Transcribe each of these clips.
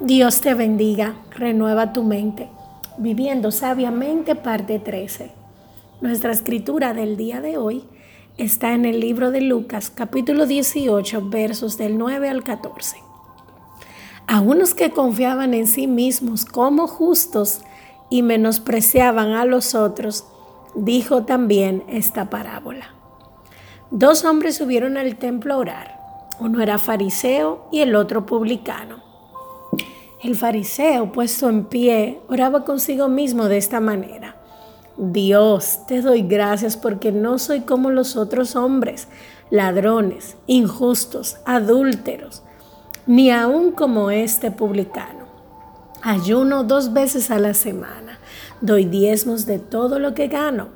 Dios te bendiga, renueva tu mente. Viviendo sabiamente, parte 13. Nuestra escritura del día de hoy está en el libro de Lucas, capítulo 18, versos del 9 al 14. A unos que confiaban en sí mismos como justos y menospreciaban a los otros, dijo también esta parábola. Dos hombres subieron al templo a orar. Uno era fariseo y el otro publicano. El fariseo, puesto en pie, oraba consigo mismo de esta manera. Dios, te doy gracias porque no soy como los otros hombres, ladrones, injustos, adúlteros, ni aun como este publicano. Ayuno dos veces a la semana, doy diezmos de todo lo que gano.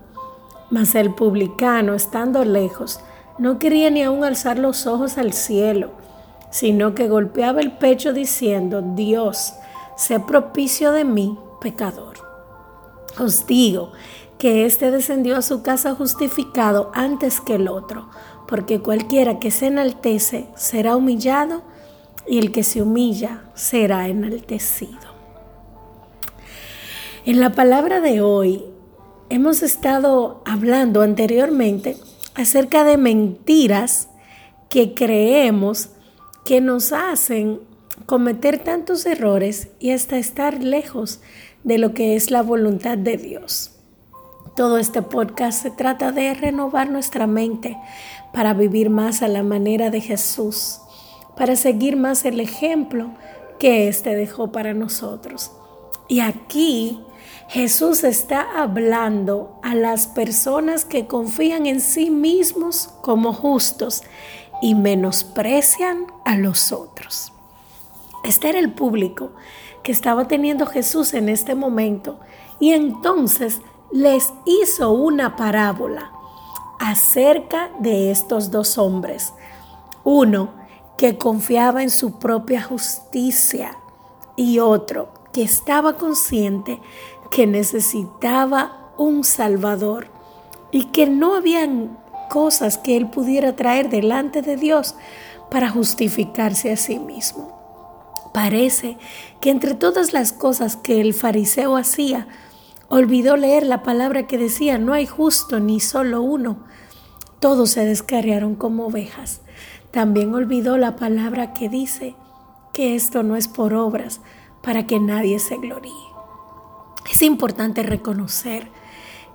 Mas el publicano, estando lejos, no quería ni aun alzar los ojos al cielo sino que golpeaba el pecho diciendo, Dios, sé propicio de mí, pecador. Os digo que éste descendió a su casa justificado antes que el otro, porque cualquiera que se enaltece será humillado y el que se humilla será enaltecido. En la palabra de hoy hemos estado hablando anteriormente acerca de mentiras que creemos que nos hacen cometer tantos errores y hasta estar lejos de lo que es la voluntad de Dios. Todo este podcast se trata de renovar nuestra mente para vivir más a la manera de Jesús, para seguir más el ejemplo que éste dejó para nosotros. Y aquí Jesús está hablando a las personas que confían en sí mismos como justos y menosprecian a los otros. Este era el público que estaba teniendo Jesús en este momento y entonces les hizo una parábola acerca de estos dos hombres. Uno que confiaba en su propia justicia y otro que estaba consciente que necesitaba un Salvador y que no habían cosas que él pudiera traer delante de Dios para justificarse a sí mismo. Parece que entre todas las cosas que el fariseo hacía, olvidó leer la palabra que decía, no hay justo ni solo uno. Todos se descarriaron como ovejas. También olvidó la palabra que dice que esto no es por obras para que nadie se gloríe. Es importante reconocer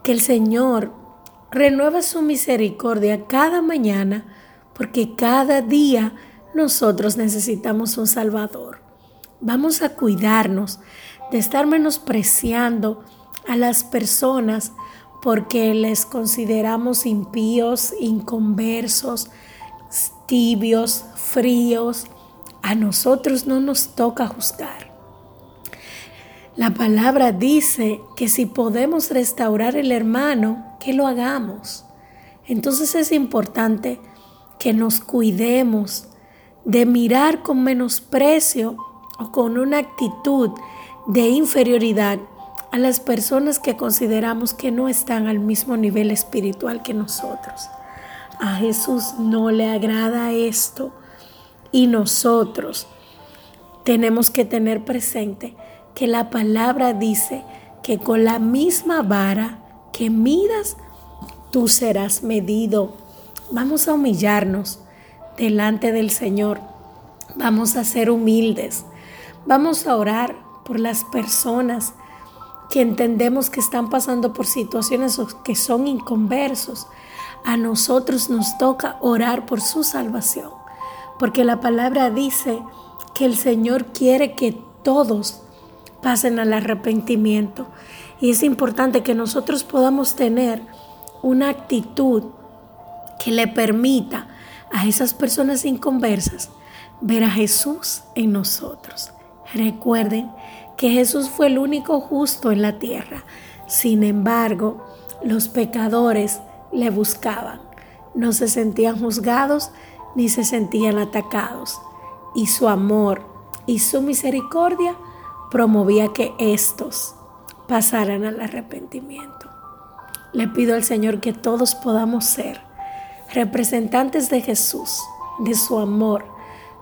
que el Señor renueva su misericordia cada mañana porque cada día nosotros necesitamos un Salvador. Vamos a cuidarnos de estar menospreciando a las personas porque les consideramos impíos, inconversos, tibios, fríos. A nosotros no nos toca juzgar. La palabra dice que si podemos restaurar el hermano, que lo hagamos. Entonces es importante que nos cuidemos de mirar con menosprecio o con una actitud de inferioridad a las personas que consideramos que no están al mismo nivel espiritual que nosotros. A Jesús no le agrada esto y nosotros tenemos que tener presente que la palabra dice que con la misma vara que midas, tú serás medido. Vamos a humillarnos delante del Señor. Vamos a ser humildes. Vamos a orar por las personas que entendemos que están pasando por situaciones que son inconversos. A nosotros nos toca orar por su salvación, porque la palabra dice que el Señor quiere que todos pasen al arrepentimiento. Y es importante que nosotros podamos tener una actitud que le permita a esas personas inconversas ver a Jesús en nosotros. Recuerden que Jesús fue el único justo en la tierra. Sin embargo, los pecadores le buscaban. No se sentían juzgados ni se sentían atacados. Y su amor y su misericordia promovía que estos pasaran al arrepentimiento. Le pido al Señor que todos podamos ser representantes de Jesús, de su amor,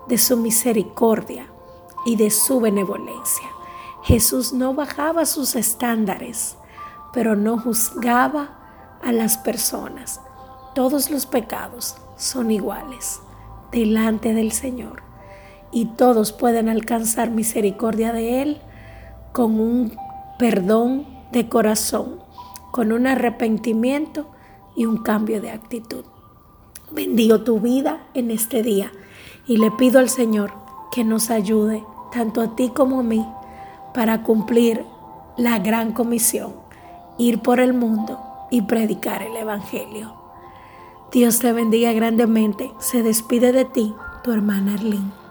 de su misericordia, y de su benevolencia. Jesús no bajaba sus estándares, pero no juzgaba a las personas. Todos los pecados son iguales delante del Señor y todos pueden alcanzar misericordia de Él con un perdón de corazón, con un arrepentimiento y un cambio de actitud. Bendigo tu vida en este día y le pido al Señor que nos ayude, tanto a ti como a mí, para cumplir la gran comisión, ir por el mundo y predicar el Evangelio. Dios te bendiga grandemente. Se despide de ti, tu hermana Arlene.